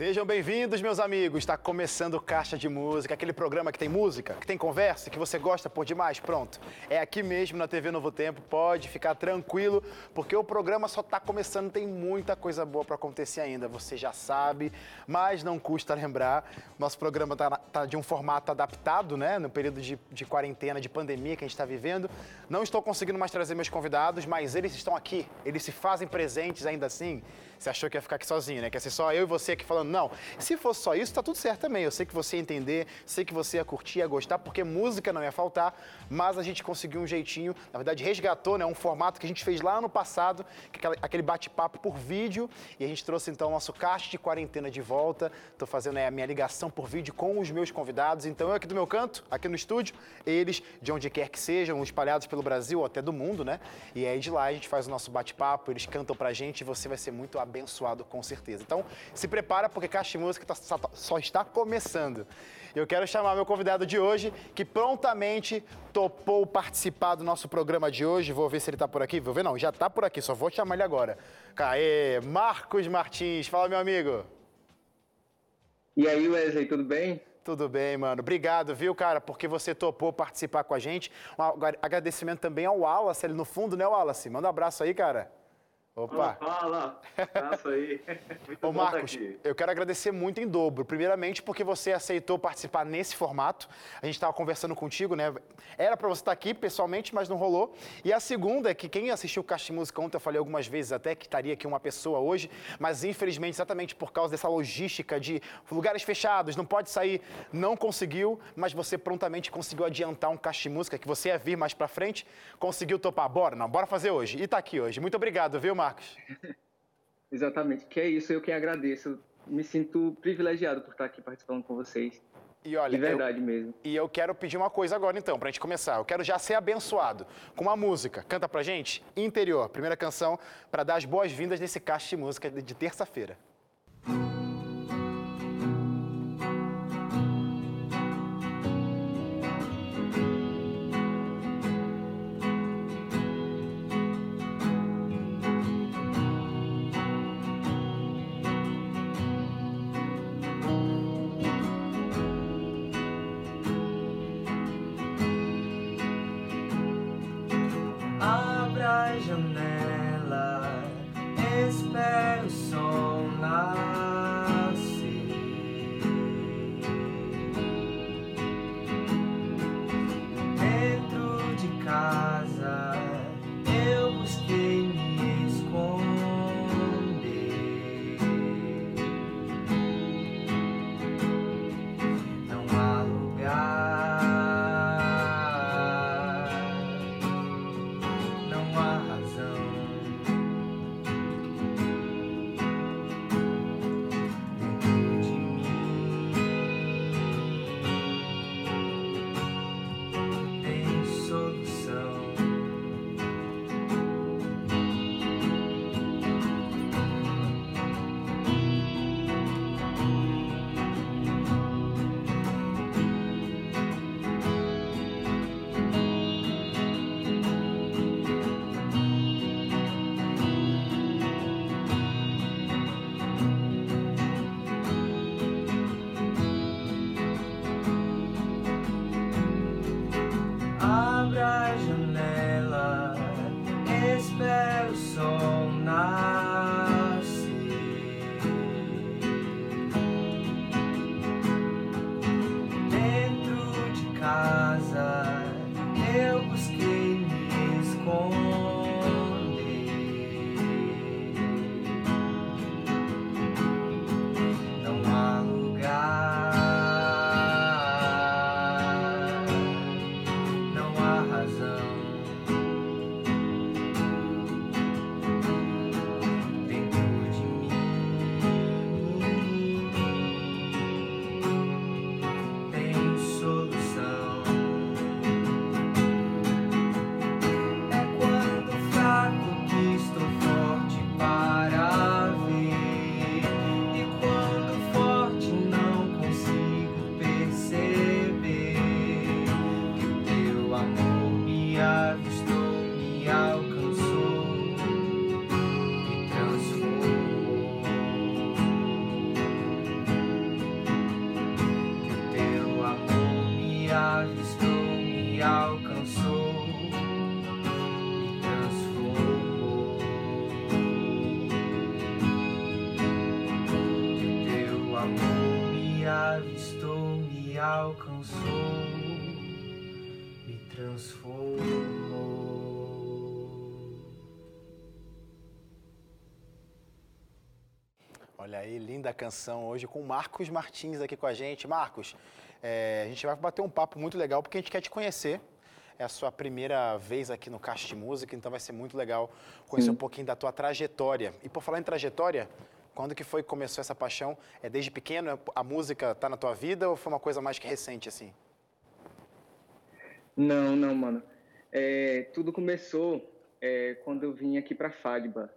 Sejam bem-vindos, meus amigos. Está começando Caixa de Música, aquele programa que tem música, que tem conversa, que você gosta por demais. Pronto. É aqui mesmo na TV Novo Tempo. Pode ficar tranquilo, porque o programa só está começando. Tem muita coisa boa para acontecer ainda. Você já sabe, mas não custa lembrar. Nosso programa está tá de um formato adaptado, né? No período de, de quarentena, de pandemia que a gente está vivendo. Não estou conseguindo mais trazer meus convidados, mas eles estão aqui. Eles se fazem presentes ainda assim. Você achou que ia ficar aqui sozinho, né? Que ia ser só eu e você aqui falando. Não, se fosse só isso, tá tudo certo também. Eu sei que você ia entender, sei que você ia curtir, ia gostar, porque música não ia faltar, mas a gente conseguiu um jeitinho, na verdade resgatou, né? Um formato que a gente fez lá no passado, aquele bate-papo por vídeo, e a gente trouxe então o nosso caixa de quarentena de volta. Tô fazendo né, a minha ligação por vídeo com os meus convidados. Então eu aqui do meu canto, aqui no estúdio, eles de onde quer que sejam, espalhados pelo Brasil ou até do mundo, né? E aí de lá a gente faz o nosso bate-papo, eles cantam pra gente e você vai ser muito abençoado com certeza. Então, se prepara porque Caixa Música tá, só está começando. Eu quero chamar meu convidado de hoje, que prontamente topou participar do nosso programa de hoje. Vou ver se ele está por aqui. Vou ver, não, já está por aqui, só vou chamar ele agora. Caê, Marcos Martins. Fala, meu amigo. E aí, Wesley, tudo bem? Tudo bem, mano. Obrigado, viu, cara, porque você topou participar com a gente. Um agradecimento também ao Wallace ali no fundo, né, Wallace? Manda um abraço aí, cara. Opa! Fala! Passa aí. Muito Ô, Marcos, eu quero agradecer muito em dobro. Primeiramente, porque você aceitou participar nesse formato. A gente estava conversando contigo, né? Era para você estar aqui pessoalmente, mas não rolou. E a segunda é que quem assistiu o Caixa de Música ontem, eu falei algumas vezes até que estaria aqui uma pessoa hoje, mas infelizmente, exatamente por causa dessa logística de lugares fechados, não pode sair, não conseguiu, mas você prontamente conseguiu adiantar um Caixa de Música que você ia vir mais para frente, conseguiu topar. Bora, não, bora fazer hoje. E está aqui hoje. Muito obrigado, viu, Marcos? Exatamente, que é isso, eu que agradeço. Me sinto privilegiado por estar aqui participando com vocês. E olha, de verdade eu, mesmo. E eu quero pedir uma coisa agora, então, pra gente começar. Eu quero já ser abençoado com uma música. Canta pra gente? Interior, primeira canção, para dar as boas-vindas nesse caixa de música de terça-feira. Olha aí, linda canção hoje com Marcos Martins aqui com a gente. Marcos, é, a gente vai bater um papo muito legal porque a gente quer te conhecer. É a sua primeira vez aqui no Caixa de Música, então vai ser muito legal conhecer Sim. um pouquinho da tua trajetória. E por falar em trajetória, quando que foi que começou essa paixão? É desde pequeno? A música tá na tua vida ou foi uma coisa mais que recente assim? Não, não, mano. É, tudo começou é, quando eu vim aqui para Fadba,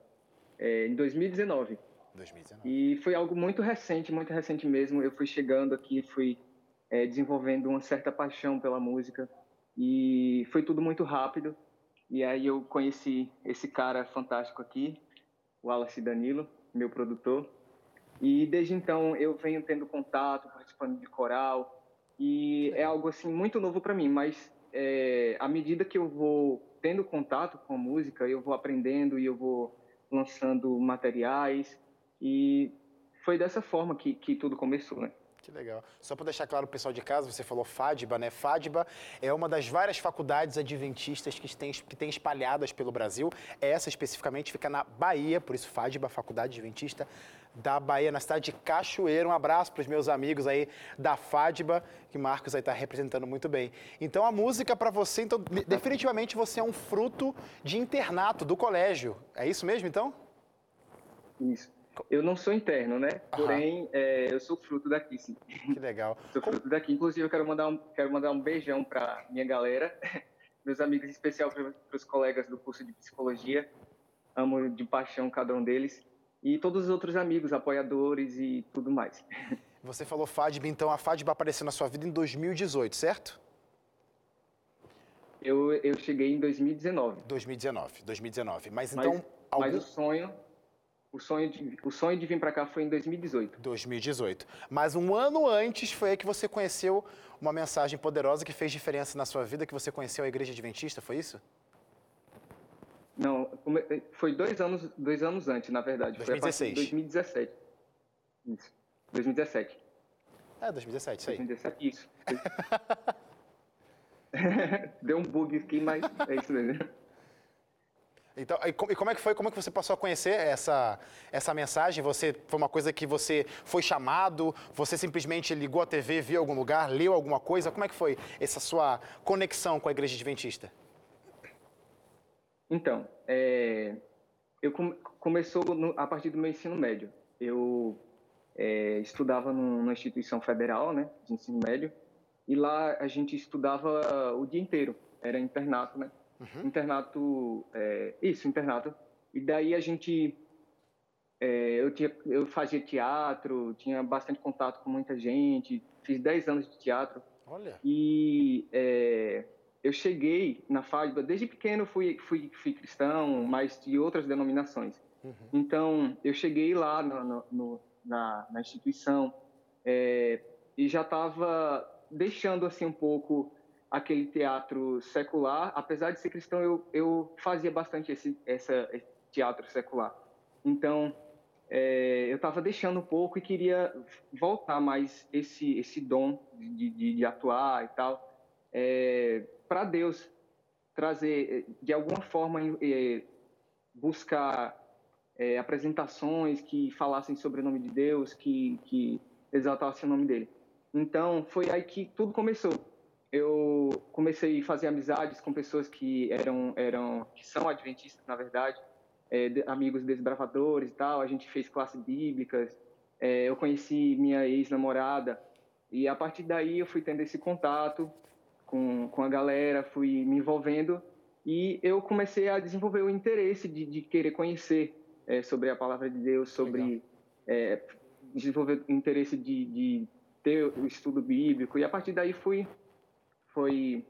é, em 2019. 2019. E foi algo muito recente, muito recente mesmo. Eu fui chegando aqui, fui é, desenvolvendo uma certa paixão pela música e foi tudo muito rápido. E aí eu conheci esse cara fantástico aqui, o Wallace Danilo, meu produtor. E desde então eu venho tendo contato, participando de coral e é algo assim muito novo para mim. Mas é, à medida que eu vou tendo contato com a música, eu vou aprendendo e eu vou lançando materiais e foi dessa forma que, que tudo começou, né? Que legal. Só para deixar claro o pessoal de casa, você falou FADBA, né? FADBA é uma das várias faculdades adventistas que tem, que tem espalhadas pelo Brasil. Essa especificamente fica na Bahia, por isso FADBA, Faculdade Adventista da Bahia, na cidade de Cachoeira. Um abraço para os meus amigos aí da FADBA, que Marcos aí está representando muito bem. Então a música para você, então definitivamente você é um fruto de internato do colégio. É isso mesmo, então? Isso. Eu não sou interno, né? Porém, é, eu sou fruto daqui, sim. Que legal. sou fruto daqui. Inclusive, eu quero mandar um, quero mandar um beijão para minha galera, meus amigos, em especial para os colegas do curso de psicologia. Amo de paixão cada um deles. E todos os outros amigos, apoiadores e tudo mais. Você falou FADB, então a FADB apareceu na sua vida em 2018, certo? Eu, eu cheguei em 2019. 2019, 2019. Mas então. Mas, algum... mas o sonho o sonho de, o sonho de vir para cá foi em 2018. 2018. Mas um ano antes foi aí que você conheceu uma mensagem poderosa que fez diferença na sua vida, que você conheceu a Igreja Adventista, foi isso? Não, foi dois anos, dois anos antes, na verdade. 2016. Foi 2017. Isso. 2017. É, 2017, isso aí. 2017, isso. Deu um bug aqui, mas é isso mesmo. Então, e como é que foi? Como é que você passou a conhecer essa, essa mensagem? Você foi uma coisa que você foi chamado? Você simplesmente ligou a TV, viu algum lugar, leu alguma coisa? Como é que foi essa sua conexão com a Igreja Adventista? Então, é, eu come, começou no, a partir do meu ensino médio. Eu é, estudava numa instituição federal, né, de ensino médio, e lá a gente estudava o dia inteiro. Era internato, né? Uhum. Internato, é, isso, internato. E daí a gente, é, eu, tinha, eu fazia teatro, tinha bastante contato com muita gente, fiz 10 anos de teatro. Olha. E é, eu cheguei na FADBA, desde pequeno fui, fui, fui cristão, mas de outras denominações. Uhum. Então, eu cheguei lá no, no, na, na, instituição é, e já estava deixando assim um pouco aquele teatro secular. Apesar de ser cristão, eu, eu fazia bastante esse, essa, esse teatro secular. Então, é, eu estava deixando um pouco e queria voltar mais esse, esse dom de, de, de atuar e tal é, para Deus. Trazer, de alguma forma, é, buscar é, apresentações que falassem sobre o nome de Deus, que, que exaltassem o nome dele. Então, foi aí que tudo começou eu comecei a fazer amizades com pessoas que eram, eram que são adventistas, na verdade, é, de, amigos desbravadores e tal. A gente fez classes bíblicas. É, eu conheci minha ex-namorada e a partir daí eu fui tendo esse contato com, com a galera, fui me envolvendo e eu comecei a desenvolver o interesse de, de querer conhecer é, sobre a palavra de Deus, sobre é, desenvolver o interesse de, de ter o estudo bíblico e a partir daí fui foi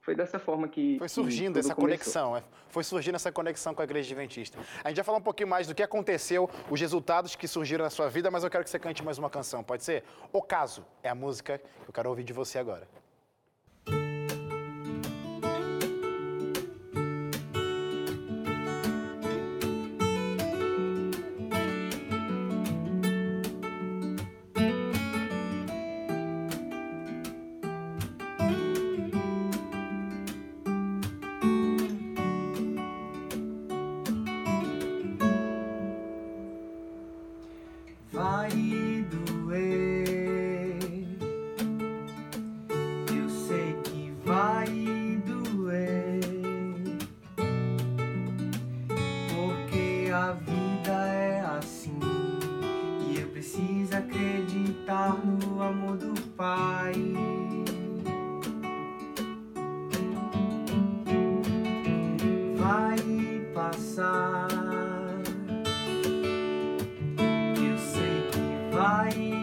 foi dessa forma que foi surgindo que essa começou. conexão, é, foi surgindo essa conexão com a igreja adventista. A gente vai falar um pouquinho mais do que aconteceu, os resultados que surgiram na sua vida, mas eu quero que você cante mais uma canção, pode ser? O caso é a música que eu quero ouvir de você agora. Que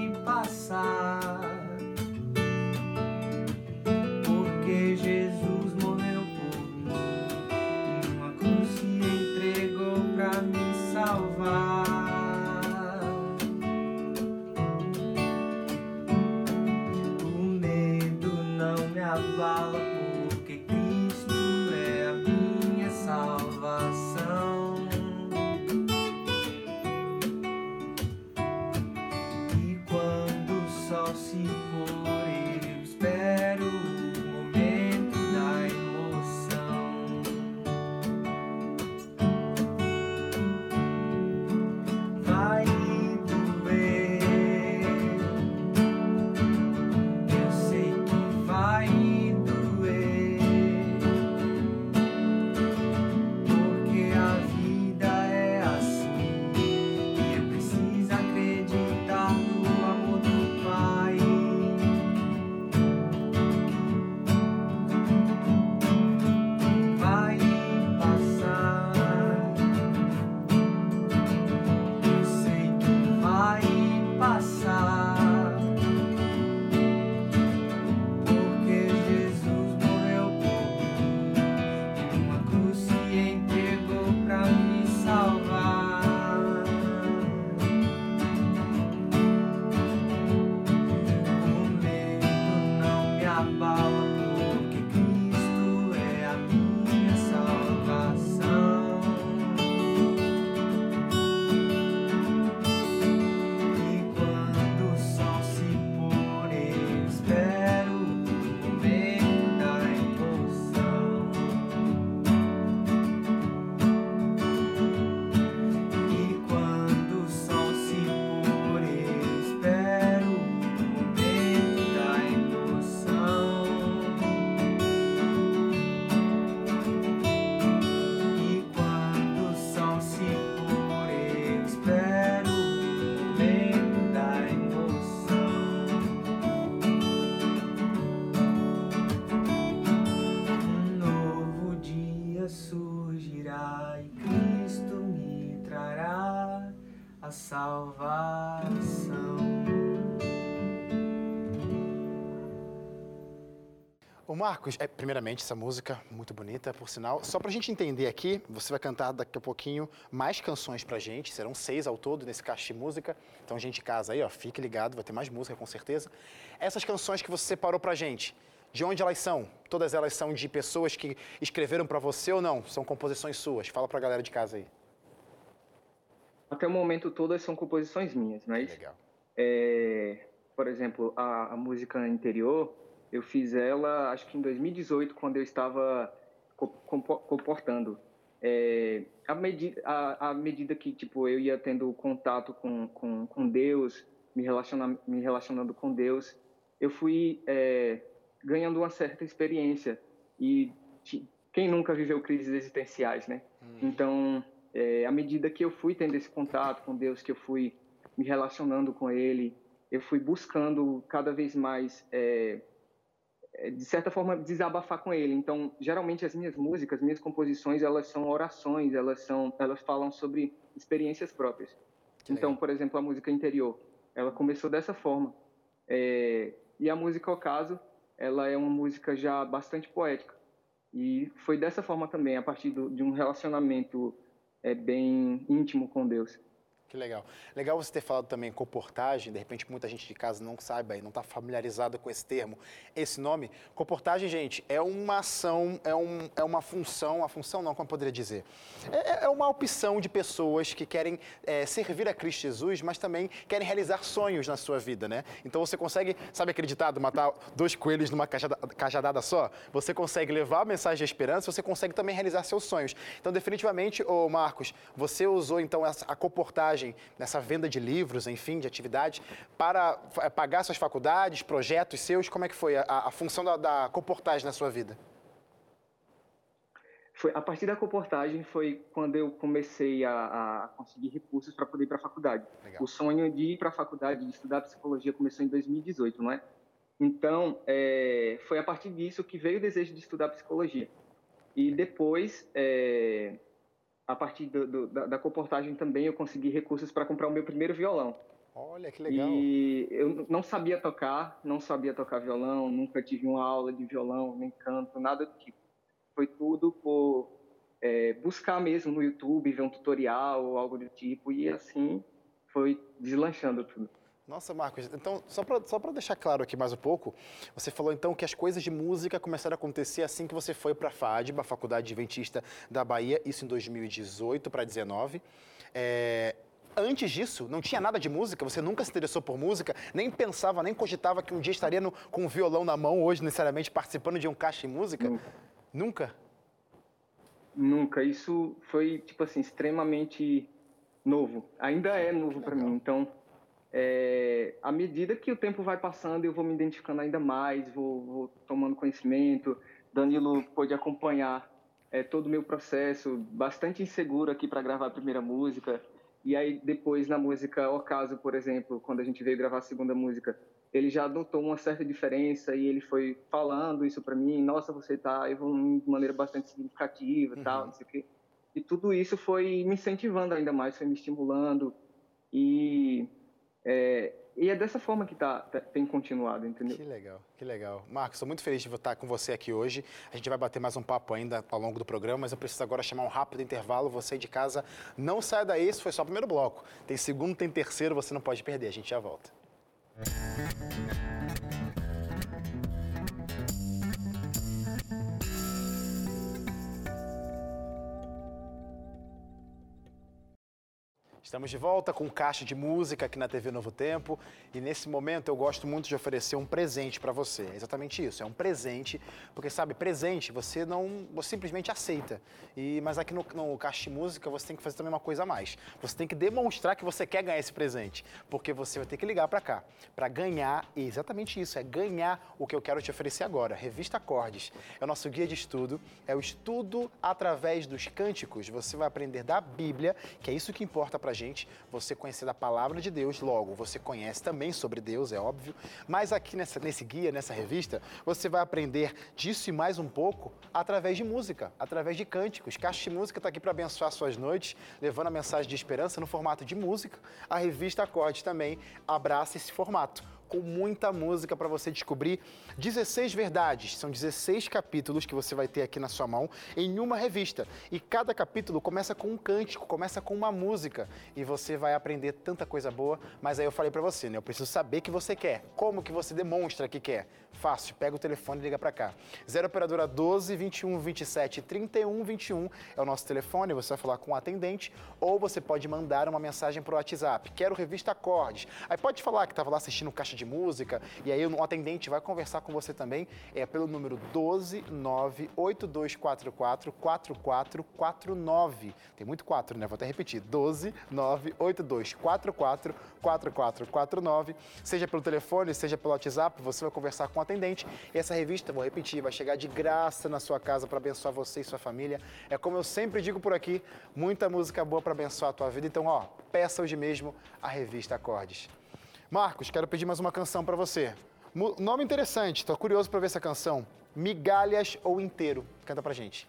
Marcos, é, primeiramente, essa música muito bonita, por sinal. Só pra gente entender aqui, você vai cantar daqui a pouquinho mais canções pra gente, serão seis ao todo nesse caixa de música. Então, gente de casa aí, ó, fique ligado, vai ter mais música com certeza. Essas canções que você separou pra gente, de onde elas são? Todas elas são de pessoas que escreveram pra você ou não? São composições suas? Fala pra galera de casa aí. Até o momento todas são composições minhas, mas Legal. É, por exemplo, a, a música anterior, eu fiz ela, acho que em 2018, quando eu estava co- compo- comportando. É, à, medi à, à medida que tipo eu ia tendo contato com, com, com Deus, me, relaciona me relacionando com Deus, eu fui é, ganhando uma certa experiência. E quem nunca viveu crises existenciais, né? Então, é, à medida que eu fui tendo esse contato com Deus, que eu fui me relacionando com Ele, eu fui buscando cada vez mais, é, de certa forma, desabafar com Ele. Então, geralmente as minhas músicas, minhas composições, elas são orações, elas são, elas falam sobre experiências próprias. Então, por exemplo, a música interior, ela começou dessa forma. É, e a música Ocaso, ela é uma música já bastante poética. E foi dessa forma também, a partir do, de um relacionamento é, bem íntimo com Deus. Que legal. Legal você ter falado também comportagem, de repente muita gente de casa não saiba e não está familiarizada com esse termo, esse nome. Comportagem, gente, é uma ação, é, um, é uma função, a função não, como eu poderia dizer? É, é uma opção de pessoas que querem é, servir a Cristo Jesus, mas também querem realizar sonhos na sua vida, né? Então você consegue, sabe aquele ditado, matar dois coelhos numa cajada- cajadada só? Você consegue levar a mensagem de esperança, você consegue também realizar seus sonhos. Então, definitivamente, ô Marcos, você usou então a comportagem nessa venda de livros, enfim, de atividades, para eh, pagar suas faculdades, projetos seus? Como é que foi a, a função da, da comportagem na sua vida? foi a partir da comportagem foi quando eu comecei a, a conseguir recursos para poder ir para a faculdade. Legal. O sonho de ir para a faculdade, de estudar psicologia, começou em 2018, não é? Então, é, foi a partir disso que veio o desejo de estudar psicologia. E depois, é, a partir do, do, da, da comportagem também, eu consegui recursos para comprar o meu primeiro violão. Olha que legal. E eu não sabia tocar, não sabia tocar violão, nunca tive uma aula de violão, nem canto, nada do tipo. Foi tudo por é, buscar mesmo no YouTube, ver um tutorial ou algo do tipo, e assim foi deslanchando tudo. Nossa, Marcos, então, só para só deixar claro aqui mais um pouco, você falou então que as coisas de música começaram a acontecer assim que você foi para a FADBA, a Faculdade Adventista da Bahia, isso em 2018 para 2019. É, antes disso, não tinha nada de música? Você nunca se interessou por música? Nem pensava, nem cogitava que um dia estaria no, com um violão na mão hoje, necessariamente participando de um caixa em música? Nunca. Nunca? Nunca. Isso foi, tipo assim, extremamente novo. Ainda é novo para mim. Então, é, à medida que o tempo vai passando, eu vou me identificando ainda mais, vou, vou tomando conhecimento. Danilo pôde acompanhar é, todo o meu processo, bastante inseguro aqui para gravar a primeira música. E aí, depois, na música Ocaso, por exemplo, quando a gente veio gravar a segunda música, ele já notou uma certa diferença e ele foi falando isso para mim. Nossa, você está evoluindo de maneira bastante significativa, uhum. tal, não sei o quê. E tudo isso foi me incentivando ainda mais, foi me estimulando. E é, e é dessa forma que tá, tá, tem continuado, entendeu? Que legal, que legal. Marcos, estou muito feliz de estar com você aqui hoje. A gente vai bater mais um papo ainda ao longo do programa, mas eu preciso agora chamar um rápido intervalo. Você de casa, não saia daí, esse foi só o primeiro bloco. Tem segundo, tem terceiro, você não pode perder. A gente já volta. Música Estamos de volta com Caixa de Música aqui na TV Novo Tempo e nesse momento eu gosto muito de oferecer um presente para você. É exatamente isso, é um presente, porque sabe, presente você não você simplesmente aceita. E mas aqui no, no Caixa de Música você tem que fazer também uma coisa a mais. Você tem que demonstrar que você quer ganhar esse presente, porque você vai ter que ligar para cá para ganhar exatamente isso, é ganhar o que eu quero te oferecer agora. Revista Acordes é o nosso guia de estudo, é o estudo através dos cânticos. Você vai aprender da Bíblia, que é isso que importa para gente gente você conhecer da palavra de Deus, logo você conhece também sobre Deus, é óbvio, mas aqui nessa, nesse guia, nessa revista, você vai aprender disso e mais um pouco através de música, através de cânticos. Caixa de Música está aqui para abençoar suas noites, levando a mensagem de esperança no formato de música. A revista Acorde também abraça esse formato com muita música para você descobrir 16 verdades. São 16 capítulos que você vai ter aqui na sua mão em uma revista. E cada capítulo começa com um cântico, começa com uma música. E você vai aprender tanta coisa boa. Mas aí eu falei para você, né? Eu preciso saber que você quer. Como que você demonstra que quer? Fácil, pega o telefone e liga para cá. 0 operadora 12 21 27 31 21 é o nosso telefone, você vai falar com o atendente ou você pode mandar uma mensagem para o WhatsApp. Quero revista Acordes. Aí pode falar que estava lá assistindo Caixa de Música e aí o atendente vai conversar com você também. É pelo número 12 98244 4449. Tem muito 4, né? Vou até repetir. 12 98244 4449. Seja pelo telefone, seja pelo WhatsApp, você vai conversar com o atendente. E essa revista, vou repetir, vai chegar de graça na sua casa para abençoar você e sua família. É como eu sempre digo por aqui, muita música boa para abençoar a tua vida. Então, ó, peça hoje mesmo a revista Acordes. Marcos, quero pedir mais uma canção para você. Nome interessante, estou curioso para ver essa canção. Migalhas ou Inteiro? Canta pra gente.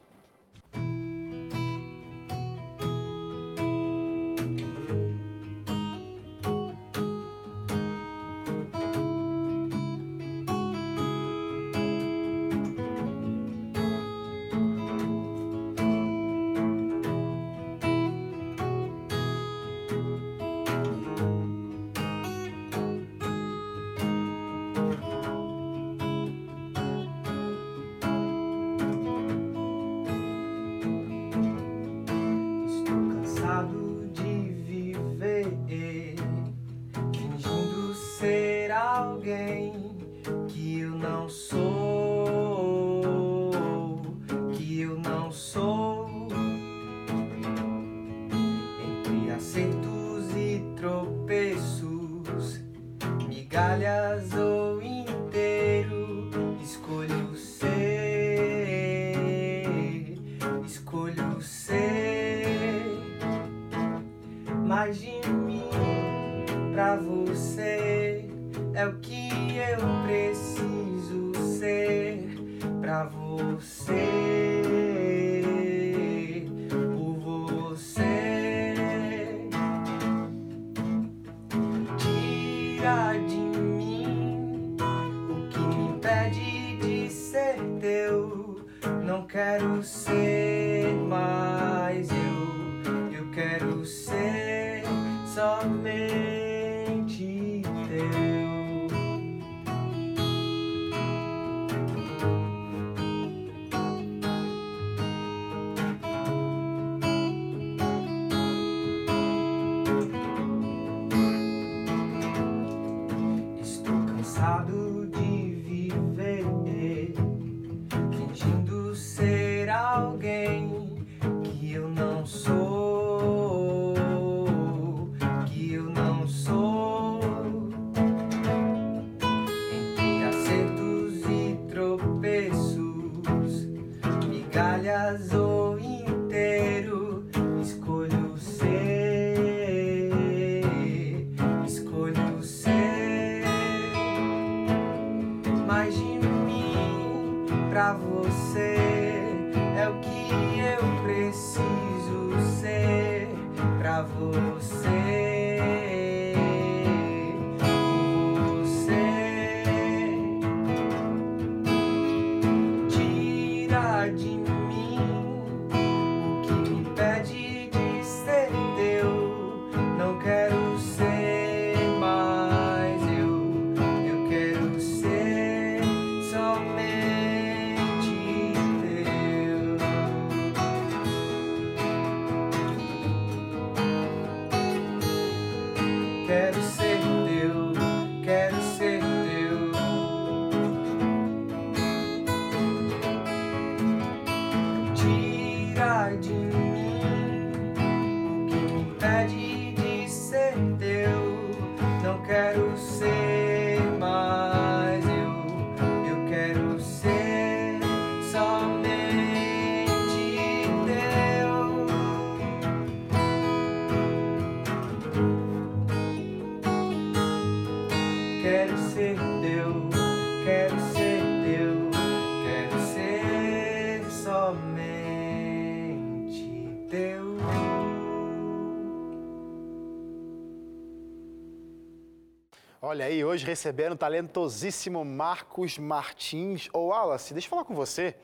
Hoje recebendo o talentosíssimo Marcos Martins. Ô, Wallace, deixa eu falar com você,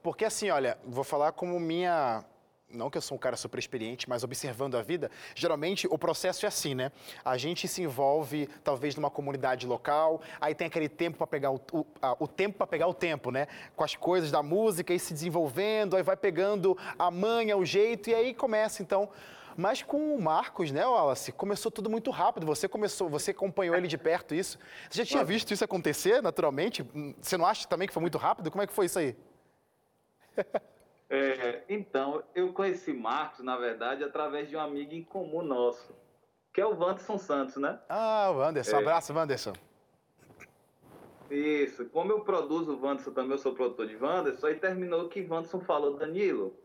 porque assim, olha, vou falar como minha. Não que eu sou um cara super experiente, mas observando a vida, geralmente o processo é assim, né? A gente se envolve, talvez, numa comunidade local, aí tem aquele tempo para pegar o, o, a- o tempo para pegar o tempo, né? Com as coisas da música e se desenvolvendo, aí vai pegando a manha, o jeito, e aí começa, então. Mas com o Marcos, né, Wallace, começou tudo muito rápido. Você começou, você acompanhou ele de perto isso. Você já tinha visto isso acontecer naturalmente? Hum, Você não acha também que foi muito rápido? Como é que foi isso aí? É, então, eu conheci Marcos, na verdade, através de um amigo em comum nosso, que é o Wanderson Santos, né? Ah, o Anderson. É. Abraço, Wanderson. Isso. Como eu produzo o Wanderson também, eu sou produtor de Wanderson, aí terminou que Wanderson falou, Danilo,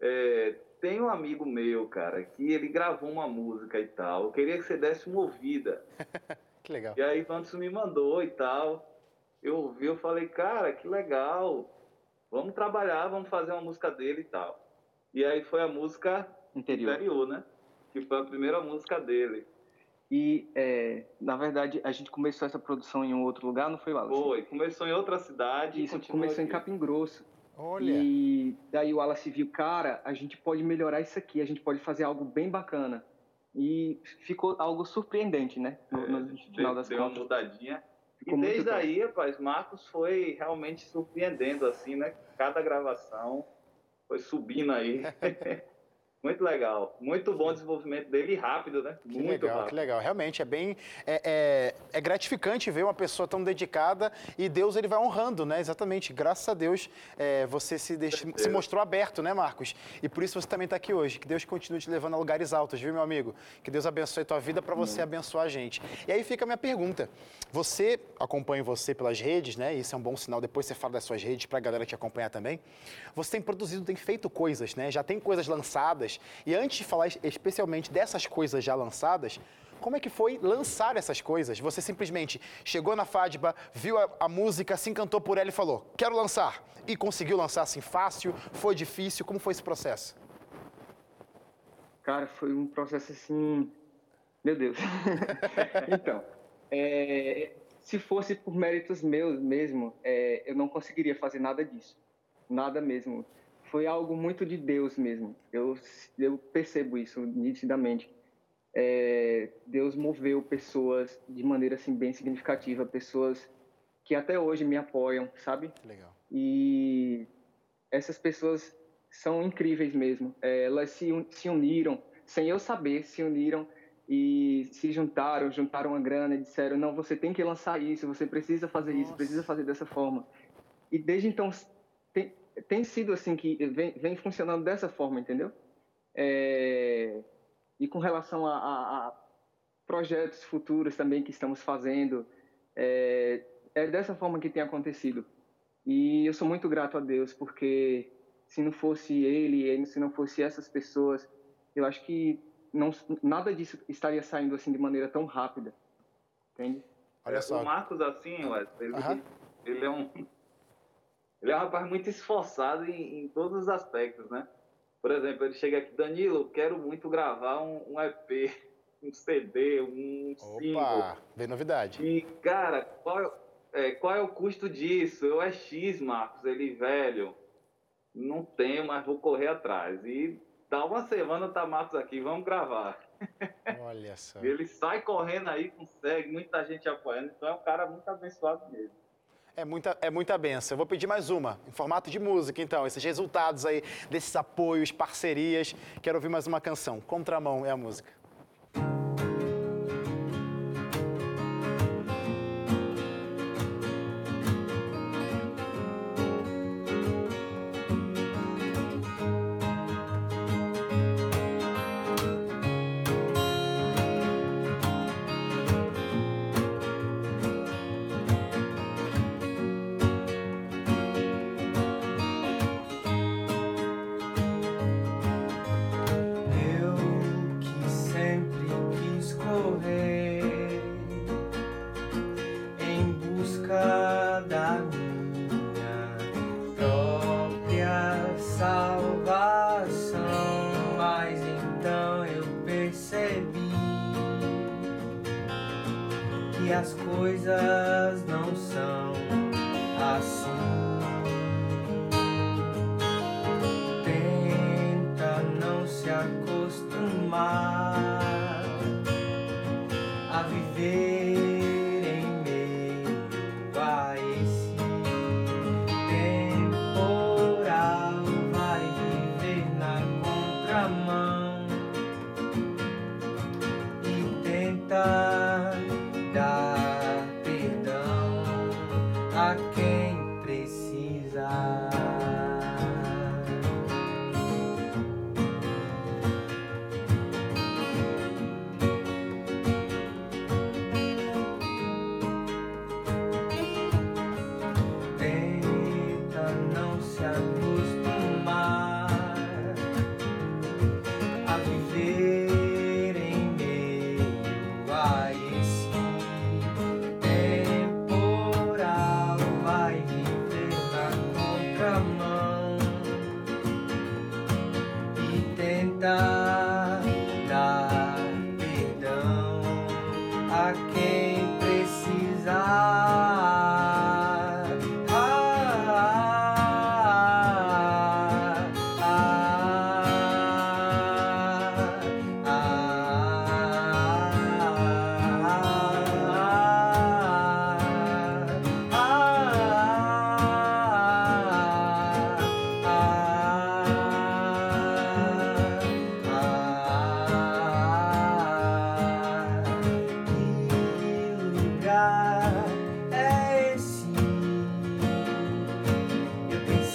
é, tem um amigo meu, cara, que ele gravou uma música e tal, eu queria que você desse uma ouvida. Que legal. E aí Wanderson me mandou e tal. Eu ouvi, eu falei, cara, que legal. Vamos trabalhar, vamos fazer uma música dele e tal. E aí foi a música Interior. Interior, né? Que foi a primeira música dele. E, é, na verdade, a gente começou essa produção em um outro lugar, não foi, Wallace? Foi, começou em outra cidade Isso, começou em aqui. Capim Grosso. Olha. E daí o Wallace viu, cara, a gente pode melhorar isso aqui, a gente pode fazer algo bem bacana. E ficou algo surpreendente, né? No, no É, final das deu uma contas. mudadinha. Ficou e desde aí, rapaz, Marcos foi realmente surpreendendo, assim, né? Cada gravação foi subindo aí. Muito legal. Muito bom o desenvolvimento dele e rápido, né? Que Muito legal, rápido. que legal. Realmente é bem é, é- é gratificante ver uma pessoa tão dedicada e Deus ele vai honrando, né? Exatamente. Graças a Deus é, você se, deixa- se mostrou aberto, né, Marcos? E por isso você também está aqui hoje. Que Deus continue te levando a lugares altos, viu, meu amigo? Que Deus abençoe a tua vida para você abençoar a gente. E aí fica a minha pergunta. Você acompanha você pelas redes, né? Isso é um bom sinal. Depois você fala das suas redes para a galera te acompanhar também. Você tem produzido, tem feito coisas, né? Já tem coisas lançadas. E antes de falar es- especialmente dessas coisas já lançadas, como é que foi lançar essas coisas? Você simplesmente chegou na Fadba, viu a, a música, se encantou por ela e falou: quero lançar. E conseguiu lançar assim fácil? Foi difícil? Como foi esse processo? Cara, foi um processo assim. Meu Deus. então, é, se fosse por méritos meus mesmo, é, eu não conseguiria fazer nada disso. Nada mesmo. Foi algo muito de Deus mesmo. Eu, eu percebo isso nitidamente. É, Deus moveu pessoas de maneira assim bem significativa, pessoas que até hoje me apoiam, sabe? Legal. e essas pessoas são incríveis mesmo. É, elas se, se uniram, sem eu saber, se uniram e se juntaram, juntaram a grana e disseram: não, você tem que lançar isso, você precisa fazer isso, Nossa. precisa fazer dessa forma. E desde então tem, sido assim que vem, vem funcionando dessa forma, entendeu? É, e com relação a, a- a projetos futuros também que estamos fazendo, é, é dessa forma que tem acontecido. E eu sou muito grato a Deus, porque se não fosse ele, ele- se não fosse essas pessoas, eu acho que não, nada disso estaria saindo assim de maneira tão rápida. Entende? Olha É, só. O Marcos, assim, Wesley, ele, ele é um. Ele é um rapaz muito esforçado em, em todos os aspectos, né? Por exemplo, ele chega aqui, Danilo, quero muito gravar um, um EP, um CD, um single. Opa, vem novidade. E, cara, qual, é- é, qual é o custo disso? Eu é X, Marcos. Ele, velho, não tenho, mas vou correr atrás. E dá uma semana, tá Marcos aqui, vamos gravar. Olha só. Ele sai correndo aí, consegue, muita gente apoiando. Então é um cara muito abençoado mesmo. É muita, é muita benção. Eu vou pedir mais uma, em formato de música, então. Esses resultados aí, desses apoios, parcerias. Quero ouvir mais uma canção. Contramão é a música.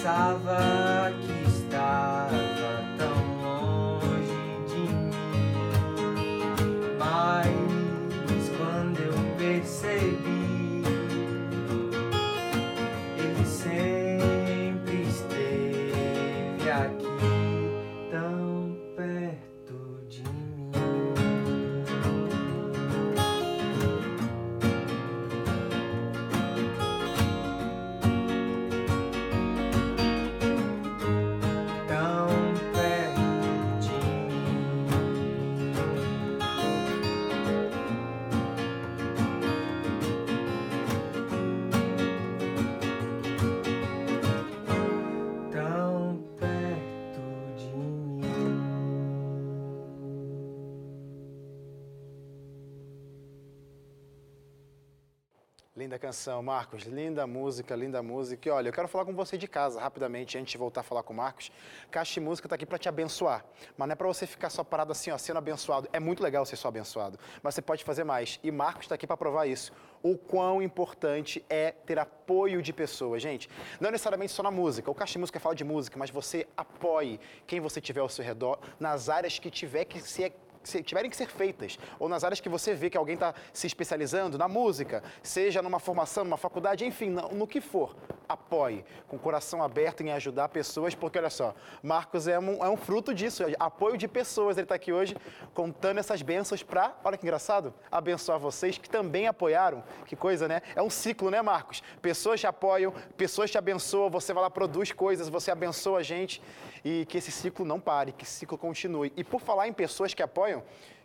passava. Canção, Marcos. Linda música, linda música. E olha, eu quero falar com você de casa rapidamente, antes de voltar a falar com o Marcos. Caixa de Música está aqui para te abençoar. Mas não é para você ficar só parado assim, ó, sendo abençoado. É muito legal ser só abençoado. Mas você pode fazer mais. E Marcos está aqui para provar isso. O quão importante é ter apoio de pessoas. Gente, não necessariamente só na música. O Caixa de Música fala de música, mas você apoie quem você tiver ao seu redor nas áreas que tiver que ser tiverem que ser feitas, ou nas áreas que você vê que alguém está se especializando, na música, seja numa formação, numa faculdade, enfim, no, no, que for, apoie, com o coração aberto em ajudar pessoas, porque olha só, Marcos é um, é um fruto disso, é apoio de pessoas. Ele está aqui hoje contando essas bênçãos para, olha que engraçado, abençoar vocês que também apoiaram. Que coisa, né? É um ciclo, né, Marcos? Pessoas te apoiam, pessoas te abençoam, você vai lá, produz coisas, você abençoa a gente e que esse ciclo não pare, que esse ciclo continue. E por falar em pessoas que apoiam,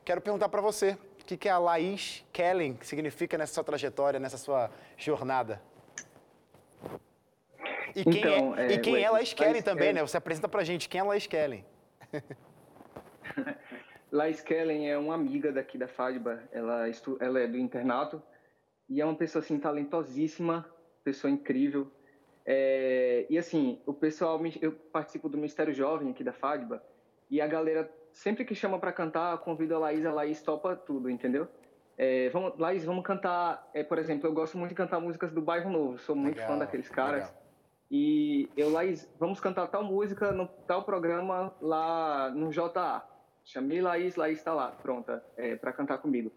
quero perguntar para você, o que, que a Laís Kellen significa nessa sua trajetória, nessa sua jornada? E quem então, é, é, e quem é Laís Kellen também, né? Você apresenta pra gente quem é Laís Kellen. Laís Kellen é uma amiga daqui da FADBA, ela, estu... ela é do internato e é uma pessoa assim talentosíssima, pessoa incrível, é, e assim, o pessoal, eu participo do Ministério Jovem aqui da FADBA, e a galera, sempre que chama para cantar, convida a Laís, a Laís topa tudo, entendeu? É, vamos, Laís, vamos cantar, é, por exemplo, eu gosto muito de cantar músicas do Bairro Novo, sou muito legal, fã daqueles caras. Legal. E eu, Laís, vamos cantar tal música no tal programa lá no JA. Chamei Laís, Laís está lá, pronta, é, para cantar comigo.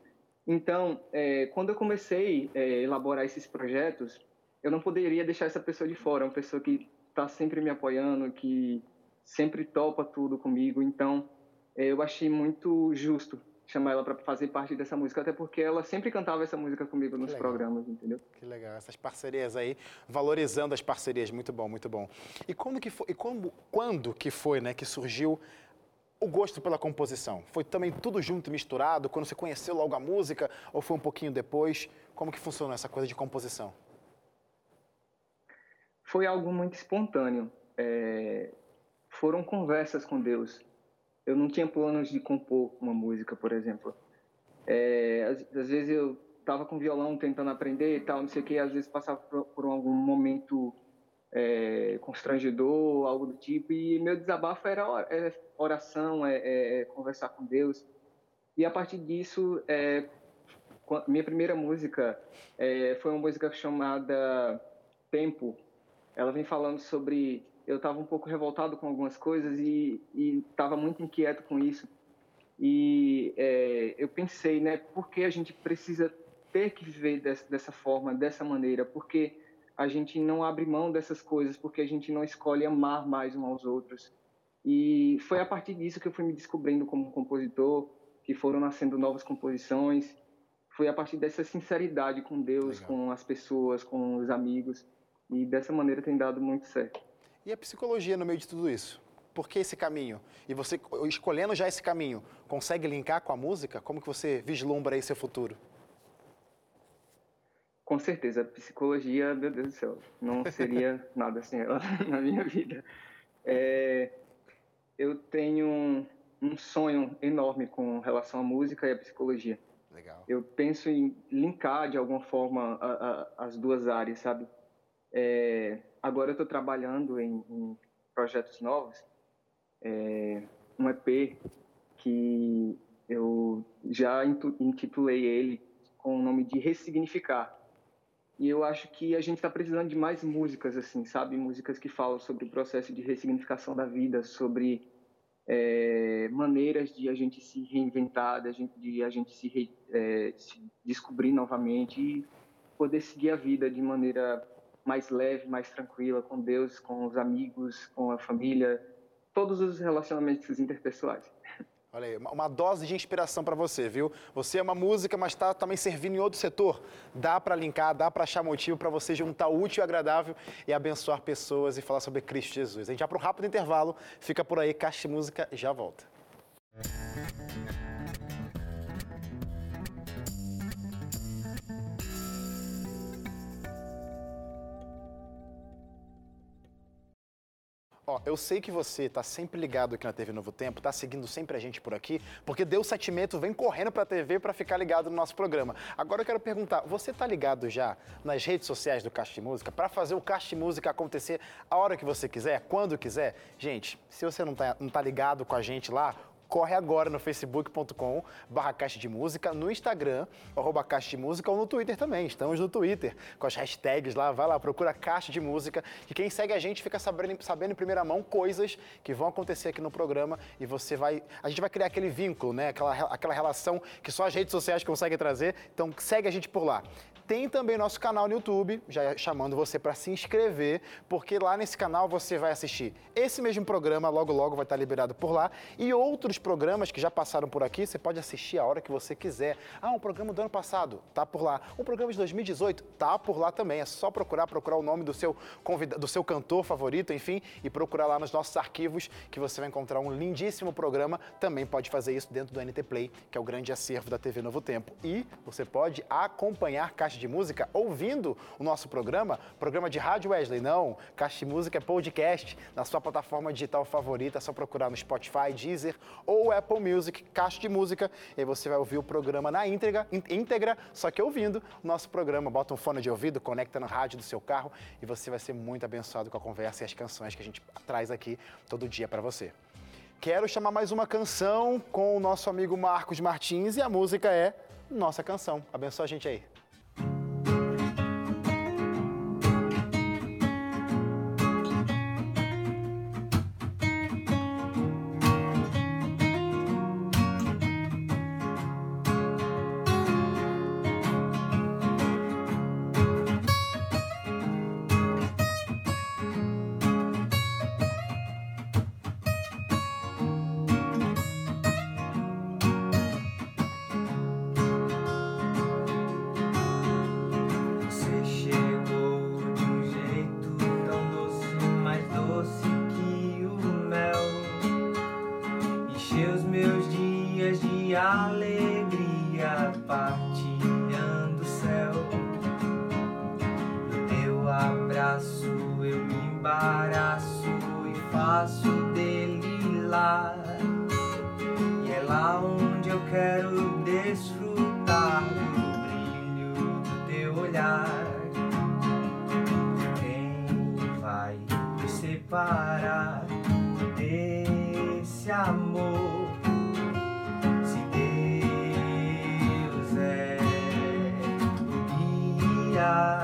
Então, é, quando eu comecei é, a elaborar esses projetos, eu não poderia deixar essa pessoa de fora, uma pessoa que está sempre me apoiando, que sempre topa tudo comigo. Então, eu achei muito justo chamar ela para fazer parte dessa música, até porque ela sempre cantava essa música comigo nos programas, entendeu? Que legal, essas parcerias aí, valorizando as parcerias, muito bom, muito bom. E quando que foi, e como, quando que foi, né, que surgiu o gosto pela composição? Foi também tudo junto, misturado, quando você conheceu logo a música, ou foi um pouquinho depois? Como que funcionou essa coisa de composição? foi algo muito espontâneo. É, foram conversas com Deus. Eu não tinha planos de compor uma música, por exemplo. É, às, às, vezes eu estava com violão tentando aprender e tal, não sei o que, às vezes passava por, por algum momento é, constrangedor, algo do tipo, e meu desabafo era é, oração, é, é, é, conversar com Deus. E a partir disso, minha primeira música foi uma música chamada Tempo, ela vem falando sobre eu estava um pouco revoltado com algumas coisas e estava muito inquieto com isso. E é, eu pensei né por que a gente precisa ter que viver dessa, dessa forma dessa maneira? Porque a gente não abre mão dessas coisas? Porque a gente não escolhe amar mais uns aos outros? E foi a partir disso que eu fui me descobrindo como compositor que foram nascendo novas composições. Foi a partir dessa sinceridade com Deus Legal. com as pessoas com os amigos. E dessa maneira tem dado muito certo. E a psicologia no meio de tudo isso? Por que esse caminho? E você, escolhendo já esse caminho, consegue linkar com a música? Como que você vislumbra aí seu futuro? Com certeza, a psicologia, meu Deus do céu, não seria nada sem ela na minha vida. É, eu tenho um, um sonho enorme com relação à música e à psicologia. Legal. Eu penso em linkar de alguma forma a, a, as duas áreas, sabe? É, agora eu estou trabalhando em, em, projetos novos, é, um EP que eu já intitulei ele com o nome de Ressignificar. E eu acho que a gente está precisando de mais músicas, assim, sabe? Músicas que falam sobre o processo de ressignificação da vida, sobre é, maneiras de a gente se reinventar, de a gente, de a gente se, re, é, se descobrir novamente e poder seguir a vida de maneira mais leve, mais tranquila com Deus, com os amigos, com a família, todos os relacionamentos interpessoais. Olha aí, uma dose de inspiração para você, viu? Você é uma música, mas está também servindo em outro setor. Dá para linkar, dá para achar motivo para você juntar útil e agradável e abençoar pessoas e falar sobre Cristo Jesus. A gente vai para um rápido intervalo, fica por aí, Caixa Música já volta. Ó, eu sei que você tá sempre ligado aqui na TV Novo Tempo, tá seguindo sempre a gente por aqui, porque Deus Setimento vem correndo pra TV para ficar ligado no nosso programa. Agora eu quero perguntar, você tá ligado já nas redes sociais do Caixa de Música para fazer o Caixa de Música acontecer a hora que você quiser, quando quiser? Gente, se você não tá, não tá ligado com a gente lá, corre agora no facebook.com barra Caixa de Música, no Instagram, arroba Caixa de Música, ou no Twitter também. Estamos no Twitter, com as hashtags lá, vai lá, procura Caixa de Música, que quem segue a gente fica sabendo, sabendo em primeira mão coisas que vão acontecer aqui no programa e você vai... A gente vai criar aquele vínculo, né? Aquela, aquela relação que só as redes sociais conseguem trazer. Então segue a gente por lá. Tem também nosso canal no YouTube, já chamando você para se inscrever, porque lá nesse canal você vai assistir esse mesmo programa, logo logo vai estar liberado por lá, e outros programas que já passaram por aqui, você pode assistir a hora que você quiser. Ah, um programa do ano passado, tá por lá. Um programa de 2018, tá por lá também. É só procurar, procurar o nome do seu convida, do seu cantor favorito, enfim, e procurar lá nos nossos arquivos que você vai encontrar um lindíssimo programa. Também pode fazer isso dentro do NT Play, que é o grande acervo da TV Novo Tempo. E você pode acompanhar Caixa de Música ouvindo o nosso programa, programa de rádio Wesley, não. Caixa de Música é podcast na sua plataforma digital favorita, é só procurar no Spotify, Deezer ou Apple Music, Caixa de Música, e aí você vai ouvir o programa na íntegra, ín- íntegra, só que ouvindo o nosso programa. Bota um fone de ouvido, conecta no rádio do seu carro e você vai ser muito abençoado com a conversa e as canções que a gente traz aqui todo dia para você. Quero chamar mais uma canção com o nosso amigo Marcos Martins e a música é Nossa Canção. Abençoa a gente aí. Encheu os meus dias de alegria, partilhando o céu. No teu abraço eu me embaraço e faço dele lá. E é lá onde eu quero desfrutar do brilho do teu olhar. Quem vai me separar amor? Tchau.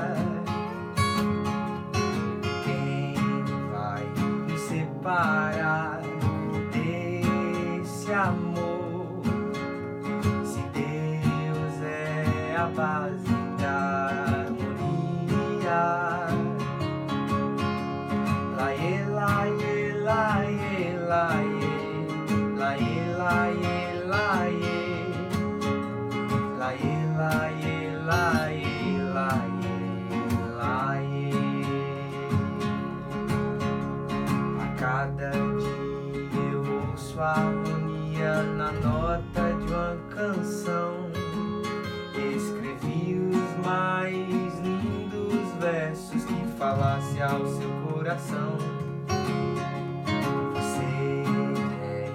Coração. Você é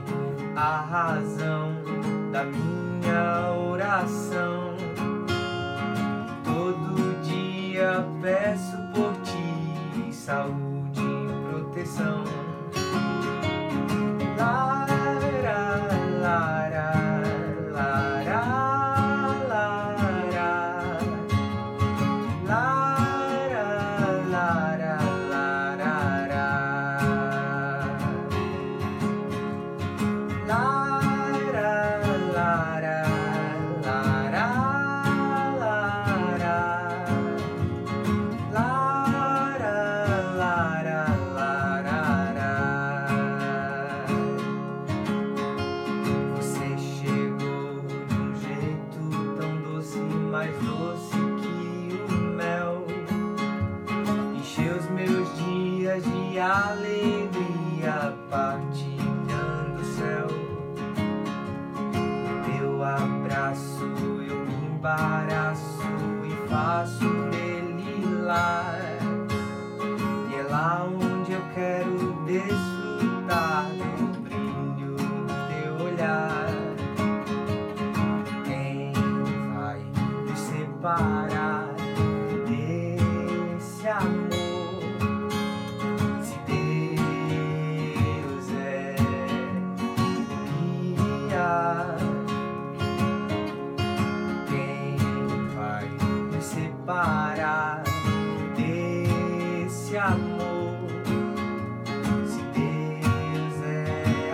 a razão da minha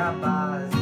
é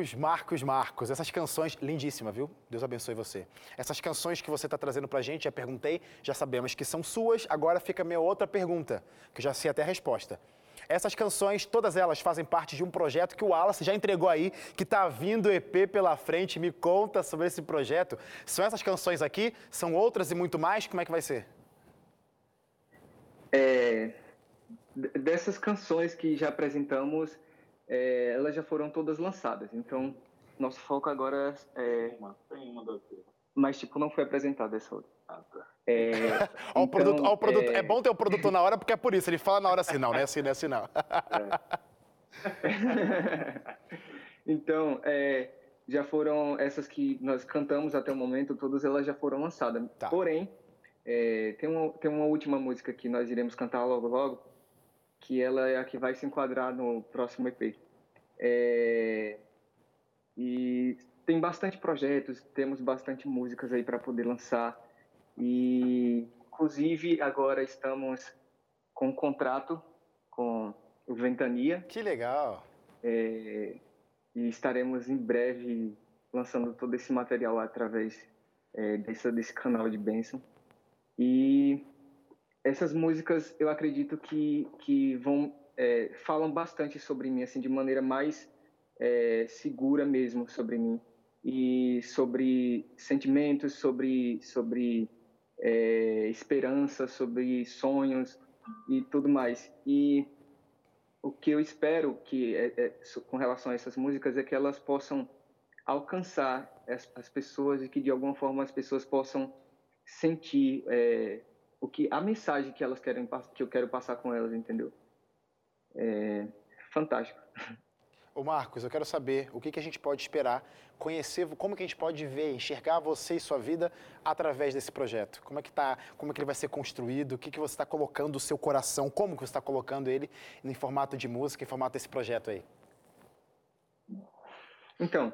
Marcos, Marcos, Marcos. Essas canções, lindíssima, viu? Deus abençoe você. Essas canções que você está trazendo pra gente, já perguntei, já sabemos que são suas. Agora fica a minha outra pergunta, que eu já sei até a resposta. Essas canções, todas elas fazem parte de um projeto que o Wallace já entregou aí, que está vindo EP pela frente. Me conta sobre esse projeto. São essas canções aqui? São outras e muito mais? Como é que vai ser? É, dessas canções que já apresentamos, é, elas já foram todas lançadas. Então, nosso foco agora é. Uma, tem uma das duas. Mas, tipo, não foi apresentada essa outra. Ah, tá. É, então, produto, o produto. é- É... bom ter o produtor na hora, porque é por isso. Ele fala na hora assim, não, não é assim, não é assim, não. então, é, já foram essas que nós cantamos até o momento, todas elas já foram lançadas. Tá. Porém, é, tem, uma, tem uma última música que nós iremos cantar logo logo, que ela é a que vai se enquadrar no próximo EP. É, e tem bastante projetos, temos bastante músicas aí para poder lançar. E, inclusive, agora estamos com um contrato com o Ventania, Que legal. é, e estaremos em breve lançando todo esse material através é, desse, desse canal de Benção. E essas músicas eu acredito que, que vão é, falam bastante sobre mim, assim, de maneira mais é, segura mesmo sobre mim e sobre sentimentos, sobre sobre é, esperança, sobre sonhos e tudo mais. E o que eu espero que é, é, com relação a essas músicas é que elas possam alcançar as, as pessoas e que de alguma forma as pessoas possam sentir é, o que a mensagem que elas querem pass- que eu quero passar com elas, entendeu? É fantástico. Ô Marcos, eu quero saber o que, que a gente pode esperar, conhecer, como que a gente pode ver, enxergar você e sua vida através desse projeto. Como é que tá, como é que ele vai ser construído, o que, que você está colocando o seu coração, como que você está colocando ele em formato de música, em formato desse projeto aí. Então,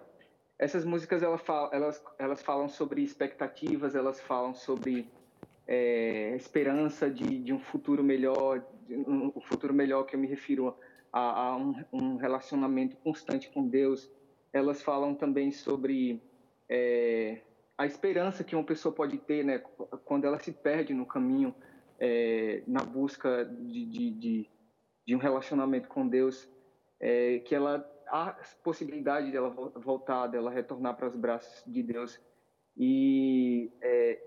essas músicas elas falam, elas, elas falam sobre expectativas, elas falam sobre é, esperança de, de um futuro melhor, de um, futuro melhor que eu me refiro a, a um, um relacionamento constante com Deus. Elas falam também sobre é, a esperança que uma pessoa pode ter, né, quando ela se perde no caminho, é, na busca de, de, de, de um relacionamento com Deus, é, que ela há possibilidade dela vo- voltar, dela retornar para os braços de Deus. E é,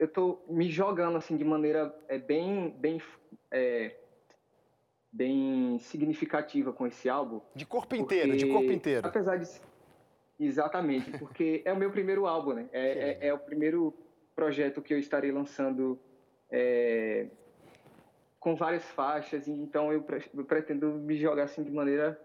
eu estou me jogando assim de maneira é, bem, bem, é, bem significativa com esse álbum. De corpo inteiro, de corpo porque, inteiro. Apesar de exatamente, porque é o meu primeiro álbum, né? É, é, é o primeiro projeto que eu estarei lançando é, com várias faixas, então eu, pre- eu pretendo me jogar assim de maneira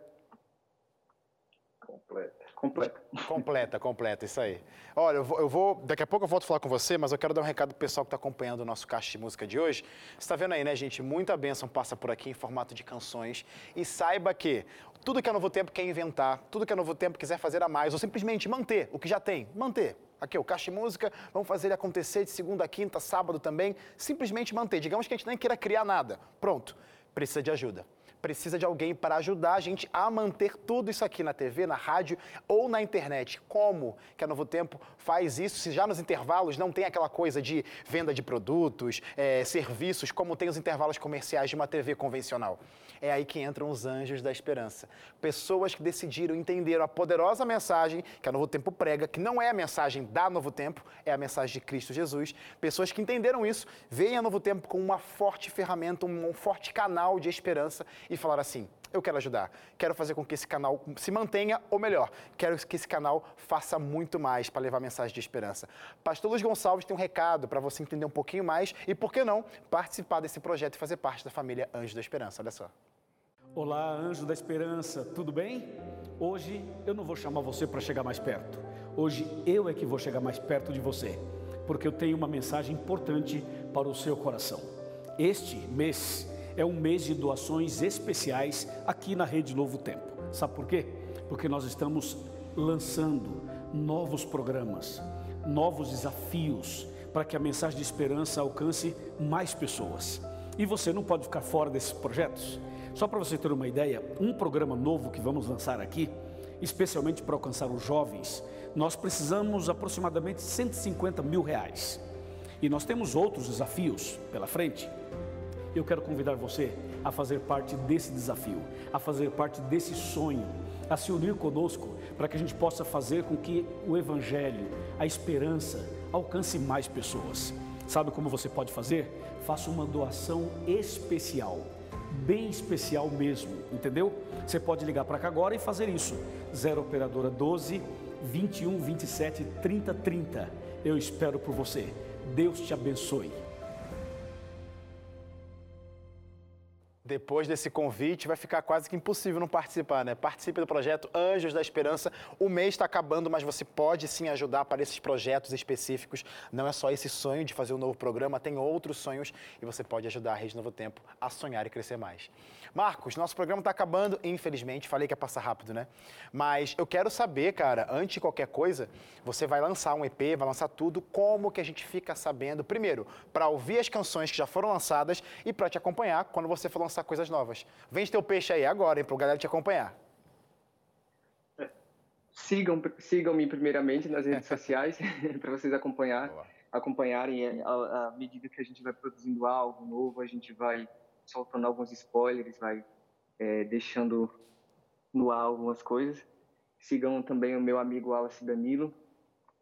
Completa. Completa. Completa, completa, isso aí. Olha, eu vou, eu vou- Daqui a pouco eu volto a falar com você, mas eu quero dar um recado pro pessoal que está acompanhando o nosso caixa de música de hoje. Você está vendo aí, né, gente? Muita bênção passa por aqui em formato de canções. E saiba que tudo que é novo tempo quer inventar, tudo que é novo tempo quiser fazer a mais, ou simplesmente manter o que já tem, manter. Aqui, o Caixa de Música, vamos fazer ele acontecer de segunda a quinta, sábado também. Simplesmente manter. Digamos que a gente nem queira criar nada. Pronto. Precisa de ajuda precisa de alguém para ajudar a gente a manter tudo isso aqui na TV, na rádio ou na internet. Como que a Novo Tempo faz isso? Se já nos intervalos não tem aquela coisa de venda de produtos, é, serviços, como tem os intervalos comerciais de uma TV convencional. É aí que entram os anjos da esperança. Pessoas que decidiram, entenderam a poderosa mensagem que a Novo Tempo prega, que não é a mensagem da Novo Tempo, é a mensagem de Cristo Jesus. Pessoas que entenderam isso, veem a Novo Tempo como uma forte ferramenta, um forte canal de esperança e falaram assim: eu quero ajudar, quero fazer com que esse canal se mantenha, ou melhor, quero que esse canal faça muito mais para levar mensagem de esperança. Pastor Luiz Gonçalves tem um recado para você entender um pouquinho mais e, por que não, participar desse projeto e fazer parte da família Anjo da Esperança. Olha só. Olá, Anjo da Esperança, tudo bem? Hoje eu não vou chamar você para chegar mais perto. Hoje eu é que vou chegar mais perto de você, porque eu tenho uma mensagem importante para o seu coração. Este mês é um mês de doações especiais aqui na Rede Novo Tempo. Sabe por quê? Porque nós estamos lançando novos programas, novos desafios para que a mensagem de esperança alcance mais pessoas. E você não pode ficar fora desses projetos. Só para você ter uma ideia, um programa novo que vamos lançar aqui, especialmente para alcançar os jovens, nós precisamos aproximadamente 150 mil reais. E nós temos outros desafios pela frente. Eu quero convidar você a fazer parte desse desafio, a fazer parte desse sonho, a se unir conosco para que a gente possa fazer com que o Evangelho, a esperança, alcance mais pessoas. Sabe como você pode fazer? Faça uma doação especial, bem especial mesmo, entendeu? Você pode ligar para cá agora e fazer isso. 0 Operadora 12 21 27 30 30. Eu espero por você. Deus te abençoe. Depois desse convite, vai ficar quase que impossível não participar, né? Participe do projeto Anjos da Esperança. O mês está acabando, mas você pode sim ajudar para esses projetos específicos. Não é só esse sonho de fazer um novo programa, tem outros sonhos e você pode ajudar a Rede Novo Tempo a sonhar e crescer mais. Marcos, nosso programa está acabando, infelizmente. Falei que ia passar rápido, né? Mas eu quero saber, cara, antes de qualquer coisa, você vai lançar um EP, vai lançar tudo. Como que a gente fica sabendo? Primeiro, para ouvir as canções que já foram lançadas e para te acompanhar quando você for lançar coisas novas. Vende teu peixe aí agora, hein, para o galera te acompanhar. Sigam, sigam-me primeiramente nas redes sociais para vocês acompanhar, acompanharem à medida que a gente vai produzindo algo novo, a gente vai soltando alguns spoilers, vai é, deixando no ar algumas coisas. Sigam também o meu amigo Wallace Danilo,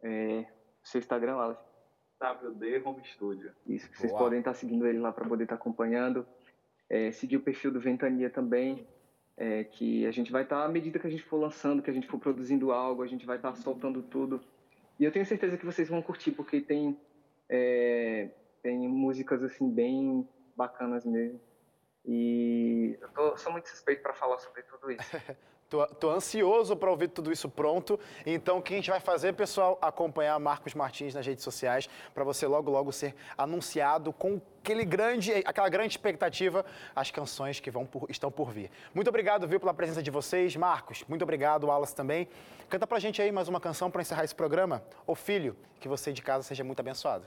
é, seu Instagram, Wallace. WD Home Studio. Isso, vocês Boa. podem estar seguindo ele lá para poder estar acompanhando. É, seguir o perfil do Ventania também, é, que a gente vai estar, à medida que a gente for lançando, que a gente for produzindo algo, a gente vai estar soltando tudo. E eu tenho certeza que vocês vão curtir, porque tem, é, tem músicas assim bem bacanas mesmo. E eu tô, sou muito suspeito para falar sobre tudo isso. Tô, tô, ansioso para ouvir tudo isso pronto. Então, o que a gente vai fazer, pessoal? Acompanhar Marcos Martins nas redes sociais para você logo, logo ser anunciado com aquele grande, aquela grande expectativa as canções que vão por, estão por vir. Muito obrigado, viu, pela presença de vocês. Marcos, muito obrigado. Wallace também. Canta pra gente aí mais uma canção para encerrar esse programa. Ô filho, que você de casa seja muito abençoado.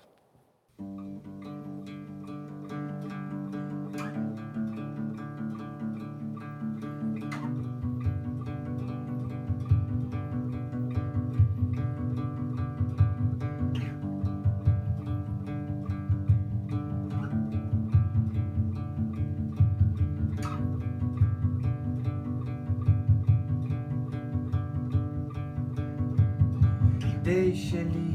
Deixa